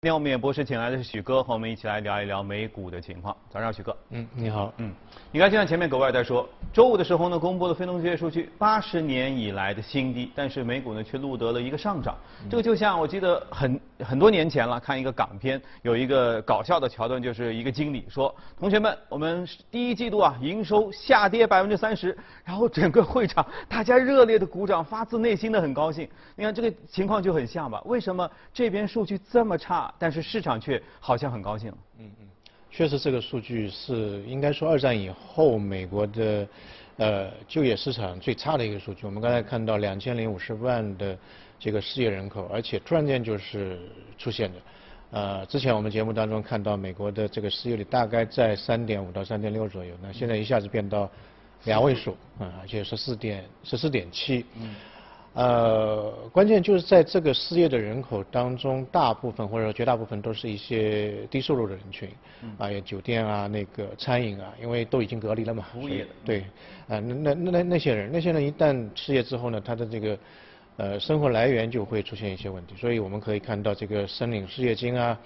今天我们演播室请来的是许哥，和我们一起来聊一聊美股的情况。早上，许哥。嗯，你好。嗯，你看，就像前面格外在说，周五的时候呢，公布了非农就业数据，八十年以来的新低，但是美股呢却录得了一个上涨。这个就像我记得很很多年前了，看一个港片，有一个搞笑的桥段，就是一个经理说：“同学们，我们第一季度啊，营收下跌百分之三十。”然后整个会场大家热烈的鼓掌，发自内心的很高兴。你看这个情况就很像吧？为什么这边数据这么差？但是市场却好像很高兴。嗯嗯，确实这个数据是应该说二战以后美国的呃就业市场最差的一个数据。我们刚才看到两千零五十万的这个失业人口，而且突然间就是出现的。呃，之前我们节目当中看到美国的这个失业率大概在三点五到三点六左右，那现在一下子变到两位数啊，而且十四点十四点七。嗯。呃，关键就是在这个失业的人口当中，大部分或者说绝大部分都是一些低收入的人群，啊，有酒店啊，那个餐饮啊，因为都已经隔离了嘛。服务业的。对，啊，那那那那那些人，那些人一旦失业之后呢，他的这个呃生活来源就会出现一些问题，所以我们可以看到这个申领失业金啊，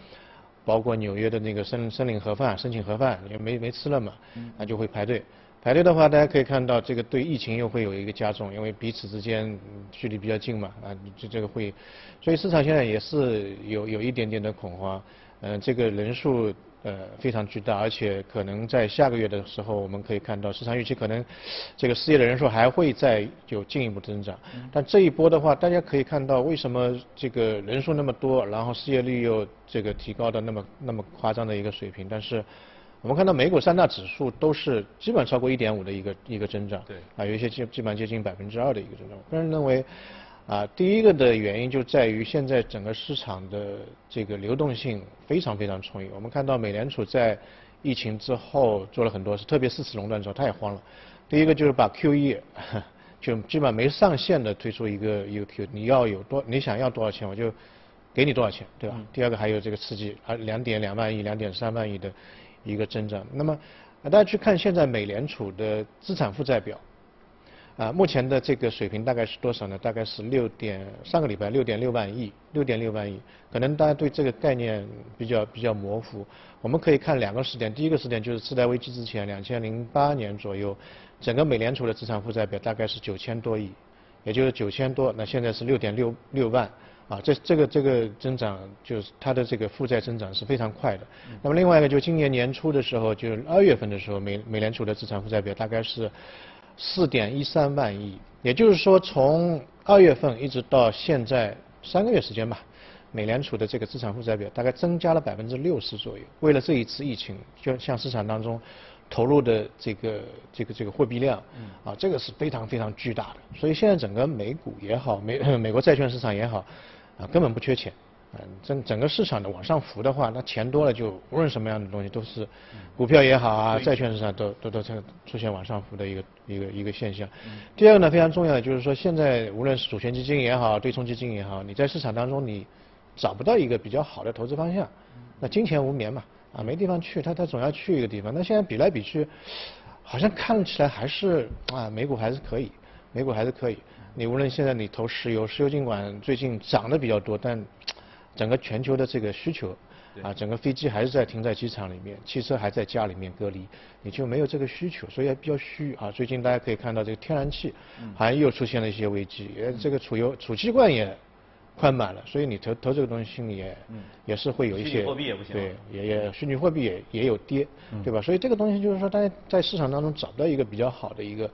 包括纽约的那个申申领盒饭，申请盒饭也没没吃了嘛，那就会排队。排队的话，大家可以看到，这个对疫情又会有一个加重，因为彼此之间距离比较近嘛，啊，这这个会，所以市场现在也是有有一点点的恐慌，嗯，这个人数呃非常巨大，而且可能在下个月的时候，我们可以看到市场预期可能这个失业的人数还会再有进一步增长，但这一波的话，大家可以看到为什么这个人数那么多，然后失业率又这个提高的那么那么夸张的一个水平，但是。我们看到美股三大指数都是基本超过一点五的一个一个增长，对，啊，有一些基基本上接近百分之二的一个增长。我个人认为，啊，第一个的原因就在于现在整个市场的这个流动性非常非常充裕。我们看到美联储在疫情之后做了很多事，特别四次熔断之后，他也慌了。第一个就是把 QE 就基本上没上限的推出一个一个 Q，你要有多你想要多少钱我就给你多少钱，对吧？第二个还有这个刺激，啊，两点两万亿、两点三万亿的。一个增长，那么大家去看现在美联储的资产负债表，啊，目前的这个水平大概是多少呢？大概是六点，上个礼拜六点六万亿，六点六万亿，可能大家对这个概念比较比较模糊。我们可以看两个时点，第一个时点就是次贷危机之前，两千零八年左右，整个美联储的资产负债表大概是九千多亿，也就是九千多，那现在是六点六六万。啊，这这个这个增长就是它的这个负债增长是非常快的。那么另外一个就今年年初的时候，就是二月份的时候，美美联储的资产负债表大概是四点一三万亿，也就是说从二月份一直到现在三个月时间吧，美联储的这个资产负债表大概增加了百分之六十左右。为了这一次疫情，就像市场当中投入的这个这个这个货币量，啊，这个是非常非常巨大的。所以现在整个美股也好，美美国债券市场也好。啊，根本不缺钱，嗯，整整个市场的往上浮的话，那钱多了就无论什么样的东西都是，股票也好啊，债券市场都都都出出现往上浮的一个一个一个现象。第二个呢，非常重要的就是说，现在无论是主权基金也好，对冲基金也好，你在市场当中你找不到一个比较好的投资方向，那金钱无眠嘛，啊，没地方去，他他总要去一个地方。那现在比来比去，好像看起来还是啊，美股还是可以，美股还是可以。你无论现在你投石油，石油尽管最近涨得比较多，但整个全球的这个需求，啊，整个飞机还是在停在机场里面，汽车还在家里面隔离，你就没有这个需求，所以还比较虚啊。最近大家可以看到这个天然气，好像又出现了一些危机，呃，这个储油储气罐也宽满了，所以你投投这个东西心里也也是会有一些，虚拟货币也不行，对，也也虚拟货币也也有跌，对吧？所以这个东西就是说，大家在市场当中找不到一个比较好的一个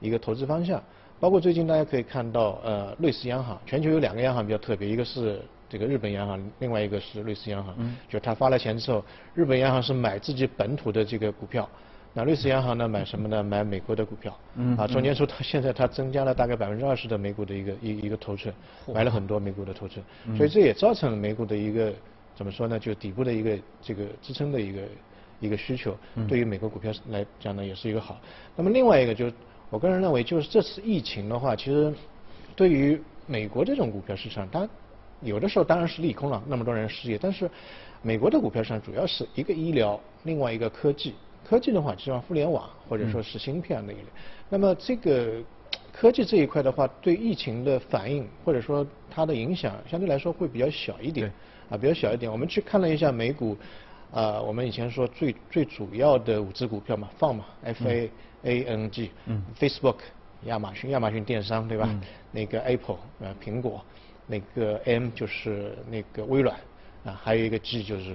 一个投资方向。包括最近大家可以看到，呃，瑞士央行，全球有两个央行比较特别，一个是这个日本央行，另外一个是瑞士央行。嗯。就他发了钱之后，日本央行是买自己本土的这个股票，那瑞士央行呢买什么呢？买美国的股票。嗯。啊，中间说它现在它增加了大概百分之二十的美股的一个一一个头寸，买了很多美股的头寸，所以这也造成了美股的一个怎么说呢？就底部的一个这个支撑的一个一个需求，对于美国股票来讲呢，也是一个好。那么另外一个就是。我个人认为，就是这次疫情的话，其实对于美国这种股票市场，它有的时候当然是利空了，那么多人失业。但是美国的股票市场主要是一个医疗，另外一个科技。科技的话，就像互联网或者说是芯片那一类。那么这个科技这一块的话，对疫情的反应或者说它的影响，相对来说会比较小一点。啊比较小一点。我们去看了一下美股，啊我们以前说最最主要的五只股票嘛，放嘛，F A A N G，嗯，Facebook，亚马逊，亚马逊电商对吧？那个 Apple，呃苹果，那个 M 就是那个微软，啊还有一个 G 就是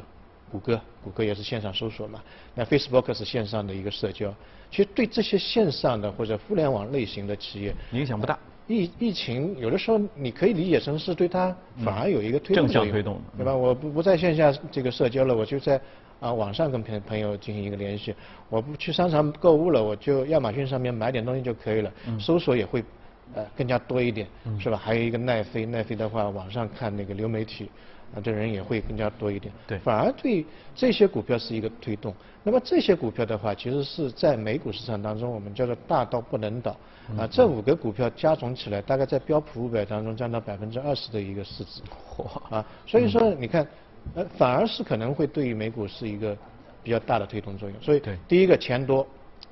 谷歌，谷歌也是线上搜索嘛。那 Facebook 是线上的一个社交。其实对这些线上的或者互联网类型的企业影响不大。疫疫情有的时候你可以理解成是对它反而有一个推动推动，对吧？我不不在线下这个社交了，我就在啊网上跟朋朋友进行一个联系。我不去商场购物了，我就亚马逊上面买点东西就可以了。搜索也会呃更加多一点，是吧？还有一个奈飞，奈飞的话网上看那个流媒体。啊，这人也会更加多一点，对，反而对这些股票是一个推动。那么这些股票的话，其实是在美股市场当中，我们叫做大到不能倒。啊，这五个股票加总起来，大概在标普五百当中占到百分之二十的一个市值。嚯！啊，所以说你看，呃，反而是可能会对于美股是一个比较大的推动作用。所以，第一个钱多，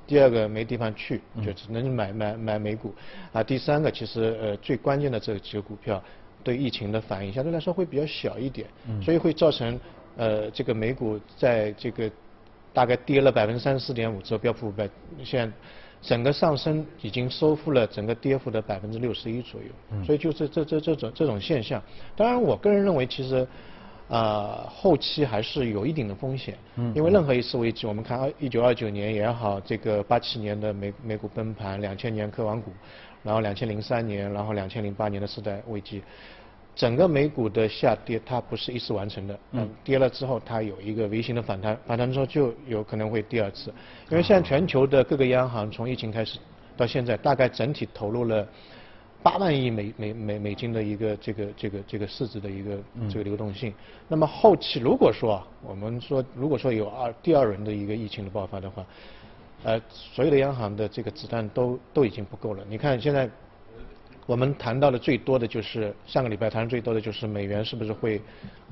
第二个没地方去，就只能买买买美股。啊，第三个其实呃最关键的这几个股票。对疫情的反应相对来说会比较小一点，所以会造成呃这个美股在这个大概跌了百分之三十四点五之后，标普五百现在整个上升已经收复了整个跌幅的百分之六十一左右，所以就是这这这种这种现象。当然，我个人认为其实啊后期还是有一定的风险，因为任何一次危机，我们看二一九二九年也好，这个八七年的美美股崩盘，两千年科网股，然后两千零三年，然后两千零八年的次贷危机。整个美股的下跌，它不是一次完成的，嗯，跌了之后它有一个微型的反弹，反弹之后就有可能会第二次，因为现在全球的各个央行从疫情开始到现在，大概整体投入了八万亿美美美美金的一个这个这个这个市值的一个这个流动性。那么后期如果说啊，我们说如果说有二第二轮的一个疫情的爆发的话，呃，所有的央行的这个子弹都都已经不够了。你看现在。我们谈到的最多的就是上个礼拜谈的最多的就是美元是不是会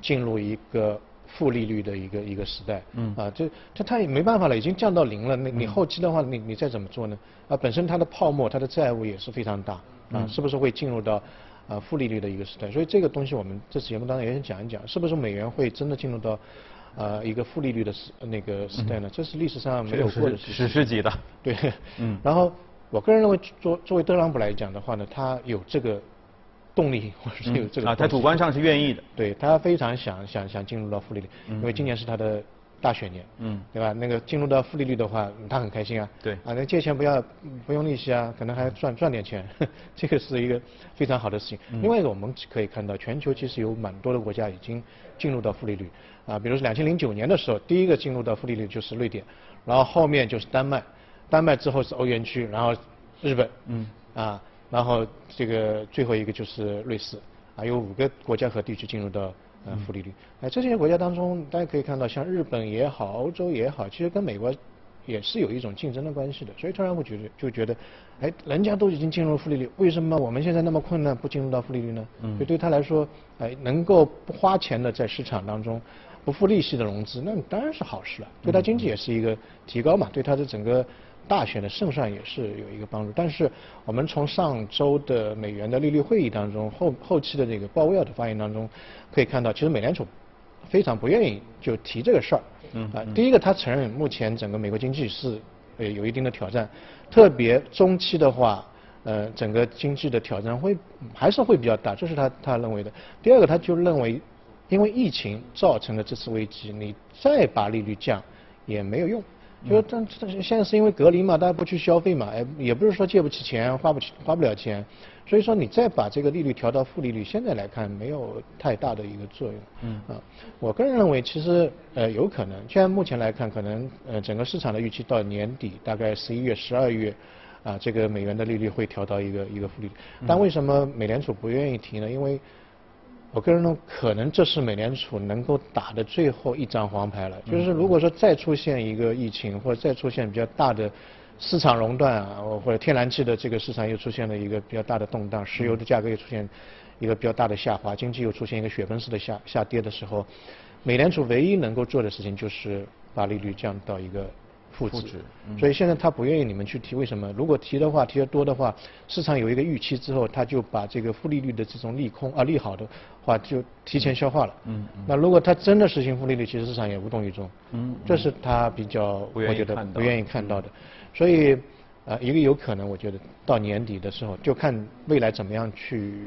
进入一个负利率的一个一个时代？嗯。啊，这这它也没办法了，已经降到零了。那你后期的话，你你再怎么做呢？啊，本身它的泡沫、它的债务也是非常大。啊，是不是会进入到啊负利率的一个时代？所以这个东西我们这次节目当中也想讲一讲，是不是美元会真的进入到啊一个负利率的时那个时代呢？这是历史上没有过的史诗级的。对。嗯。然后。我个人认为，作作为特朗普来讲的话呢，他有这个动力，或者是有这个啊，他主观上是愿意的，对他非常想想想进入到负利率，因为今年是他的大选年，嗯，对吧？那个进入到负利率的话，他很开心啊，对，啊，那借钱不要不用利息啊，可能还赚赚点钱，这个是一个非常好的事情。另外一个我们可以看到，全球其实有蛮多的国家已经进入到负利率，啊，比如说两千零九年的时候，第一个进入到负利率就是瑞典，然后后面就是丹麦。丹麦之后是欧元区，然后日本，嗯，啊，然后这个最后一个就是瑞士，啊，有五个国家和地区进入到呃负利率。哎，这些国家当中，大家可以看到，像日本也好，欧洲也好，其实跟美国也是有一种竞争的关系的。所以突然会觉得，就觉得，哎，人家都已经进入负利率，为什么我们现在那么困难不进入到负利率呢？嗯，所以对他来说，哎，能够不花钱的在市场当中。不付利息的融资，那当然是好事了，对他经济也是一个提高嘛，对他的整个大选的胜算也是有一个帮助。但是我们从上周的美元的利率会议当中，后后期的这个鲍威尔的发言当中，可以看到，其实美联储非常不愿意就提这个事儿。嗯。啊，第一个他承认目前整个美国经济是呃有一定的挑战，特别中期的话，呃整个经济的挑战会还是会比较大，这是他他认为的。第二个他就认为。因为疫情造成的这次危机，你再把利率降也没有用。就是但现在是因为隔离嘛，大家不去消费嘛，哎，也不是说借不起钱，花不起，花不了钱。所以说你再把这个利率调到负利率，现在来看没有太大的一个作用。嗯啊，我个人认为其实呃有可能，现在目前来看，可能呃整个市场的预期到年底大概十一月、十二月啊，这个美元的利率会调到一个一个负利率。但为什么美联储不愿意提呢？因为我个人认为，可能这是美联储能够打的最后一张黄牌了。就是如果说再出现一个疫情，或者再出现比较大的市场熔断啊，或者天然气的这个市场又出现了一个比较大的动荡，石油的价格又出现一个比较大的下滑，经济又出现一个雪崩式的下下跌的时候，美联储唯一能够做的事情就是把利率降到一个负值，所以现在他不愿意你们去提，为什么？如果提的话，提的多的话，市场有一个预期之后，他就把这个负利率的这种利空啊利好的话就提前消化了。嗯。那如果他真的实行负利率，其实市场也无动于衷。嗯。这是他比较我觉得不愿意看到的，所以啊，一个有可能，我觉得到年底的时候，就看未来怎么样去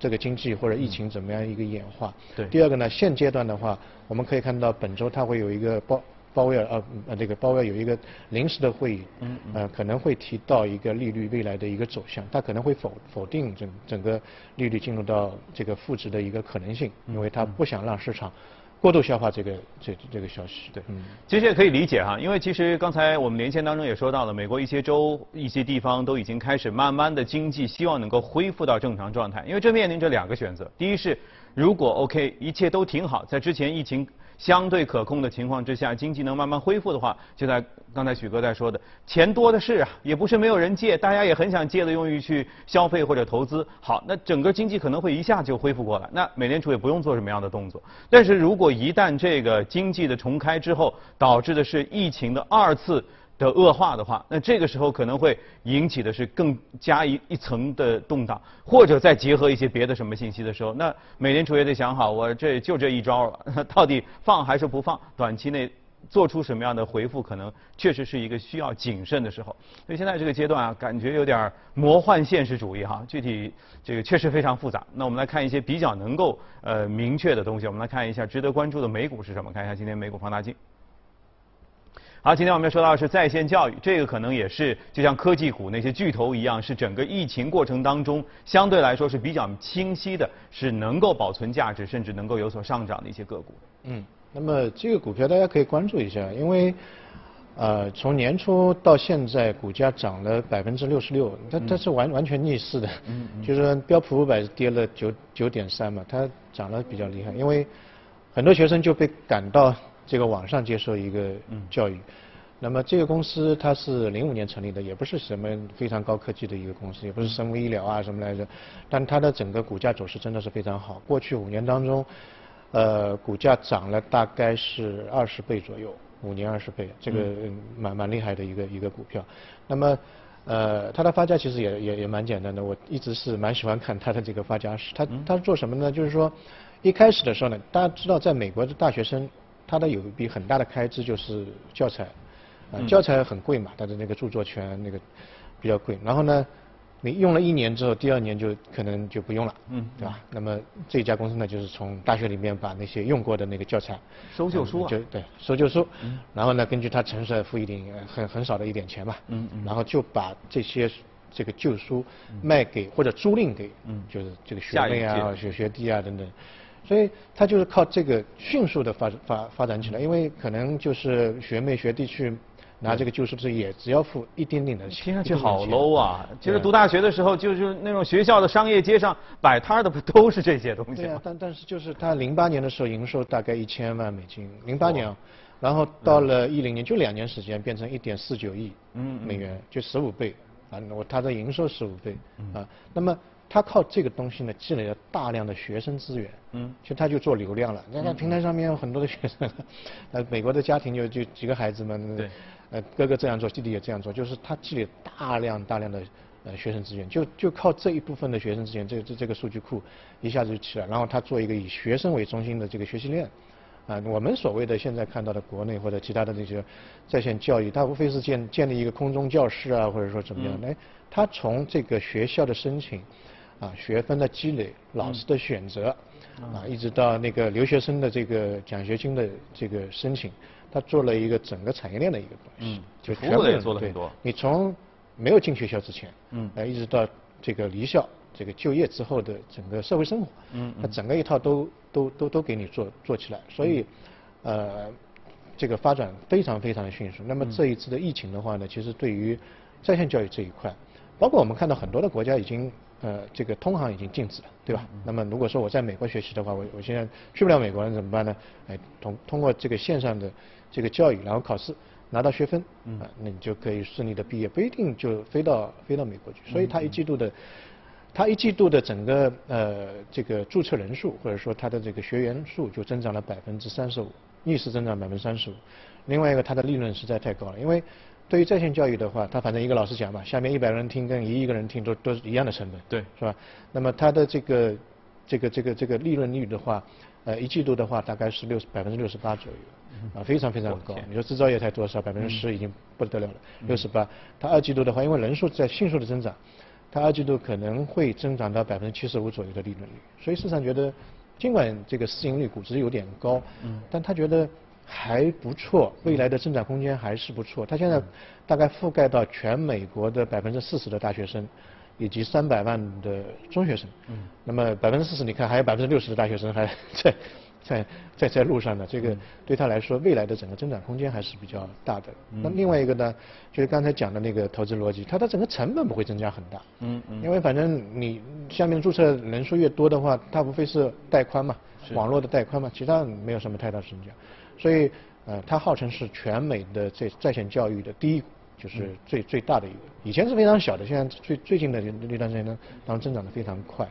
这个经济或者疫情怎么样一个演化。对。第二个呢，现阶段的话，我们可以看到本周它会有一个报。鲍威尔呃呃这个鲍威尔有一个临时的会议，嗯呃可能会提到一个利率未来的一个走向，他可能会否否定整整个利率进入到这个负值的一个可能性，因为他不想让市场过度消化这个这这个消息。对，嗯，其实也可以理解哈，因为其实刚才我们连线当中也说到了，美国一些州一些地方都已经开始慢慢的经济希望能够恢复到正常状态，因为这面临着两个选择，第一是如果 OK 一切都挺好，在之前疫情。相对可控的情况之下，经济能慢慢恢复的话，就在刚才许哥在说的，钱多的是啊，也不是没有人借，大家也很想借的用于去消费或者投资。好，那整个经济可能会一下就恢复过来，那美联储也不用做什么样的动作。但是如果一旦这个经济的重开之后，导致的是疫情的二次。的恶化的话，那这个时候可能会引起的是更加一一层的动荡，或者再结合一些别的什么信息的时候，那美联储也得想好，我这就这一招了，到底放还是不放？短期内做出什么样的回复，可能确实是一个需要谨慎的时候。所以现在这个阶段啊，感觉有点魔幻现实主义哈，具体这个确实非常复杂。那我们来看一些比较能够呃明确的东西，我们来看一下值得关注的美股是什么？看一下今天美股放大镜。好，今天我们要说到的是在线教育，这个可能也是就像科技股那些巨头一样，是整个疫情过程当中相对来说是比较清晰的，是能够保存价值，甚至能够有所上涨的一些个股。嗯，那么这个股票大家可以关注一下，因为呃从年初到现在股价涨了百分之六十六，它它是完完全逆势的，嗯 就是标普五百跌了九九点三嘛，它涨得比较厉害，因为很多学生就被赶到。这个网上接受一个教育，那么这个公司它是零五年成立的，也不是什么非常高科技的一个公司，也不是生物医疗啊什么来着，但它的整个股价走势真的是非常好。过去五年当中，呃，股价涨了大概是二十倍左右，五年二十倍，这个蛮蛮厉害的一个一个股票。那么，呃，它的发家其实也也也蛮简单的，我一直是蛮喜欢看它的这个发家史。它它做什么呢？就是说，一开始的时候呢，大家知道在美国的大学生。它的有一笔很大的开支就是教材，啊，教材很贵嘛，它的那个著作权那个比较贵。然后呢，你用了一年之后，第二年就可能就不用了，嗯，对吧？那么这家公司呢，就是从大学里面把那些用过的那个教材收旧书，就对，收旧书。然后呢，根据他承受付一点很很少的一点钱嘛，嗯嗯，然后就把这些这个旧书卖给或者租赁给，嗯，就是这个学妹啊、学学弟啊等等。所以他就是靠这个迅速的发发发展起来，因为可能就是学妹学弟去拿这个旧书，也只要付一点点的钱。听上去好 low 啊！其实读大学的时候，就是那种学校的商业街上摆摊的不都是这些东西吗？对啊，但但是就是他零八年的时候营收大概一千万美金，零八年啊，然后到了一零年就两年时间变成一点四九亿美元，就十五倍啊！我他的营收十五倍啊，那么。他靠这个东西呢，积累了大量的学生资源，嗯，其实他就做流量了。你看平台上面有很多的学生，呃，美国的家庭就就几个孩子们，对，呃，哥哥这样做，弟弟也这样做，就是他积累大量大量的呃学生资源，就就靠这一部分的学生资源，这这这个数据库一下子就起来，然后他做一个以学生为中心的这个学习链，啊，我们所谓的现在看到的国内或者其他的那些在线教育，它无非是建建立一个空中教室啊，或者说怎么样，哎，他从这个学校的申请。啊，学分的积累，老师的选择，啊，一直到那个留学生的这个奖学金的这个申请，他做了一个整个产业链的一个东西，就服务也做了很多。你从没有进学校之前，嗯，呃，一直到这个离校、这个就业之后的整个社会生活，嗯，他整个一套都都都都给你做做起来，所以，呃，这个发展非常非常的迅速。那么这一次的疫情的话呢，其实对于在线教育这一块，包括我们看到很多的国家已经。呃，这个通航已经禁止了，对吧？那么如果说我在美国学习的话，我我现在去不了美国了怎么办呢？哎，通通过这个线上的这个教育，然后考试拿到学分，啊，那你就可以顺利的毕业，不一定就飞到飞到美国去。所以他一季度的，他一季度的整个呃这个注册人数或者说他的这个学员数就增长了百分之三十五，逆势增长百分之三十五。另外一个，它的利润实在太高了，因为对于在线教育的话，他反正一个老师讲嘛，下面一百个人听跟一亿个人听都都是一样的成本，对，是吧？那么它的这个这个这个这个利润率的话，呃，一季度的话大概是六百分之六十八左右，啊，非常非常高。你说制造业才多少？百分之十已经不得了了，六十八。它二季度的话，因为人数在迅速的增长，它二季度可能会增长到百分之七十五左右的利润率。所以市场觉得，尽管这个市盈率估值有点高，嗯，但他觉得。还不错，未来的增长空间还是不错。它现在大概覆盖到全美国的百分之四十的大学生，以及三百万的中学生。嗯。那么百分之四十，你看还有百分之六十的大学生还 在在在在路上呢。这个对他来说，未来的整个增长空间还是比较大的。那另外一个呢，就是刚才讲的那个投资逻辑，它的整个成本不会增加很大。嗯嗯。因为反正你下面注册人数越多的话，它无非是带宽嘛，网络的带宽嘛，其他没有什么太大增加。所以，呃，它号称是全美的这在线教育的第一股，就是最最大的一个。以前是非常小的，现在最最近的那段时间呢，当增长的非常快。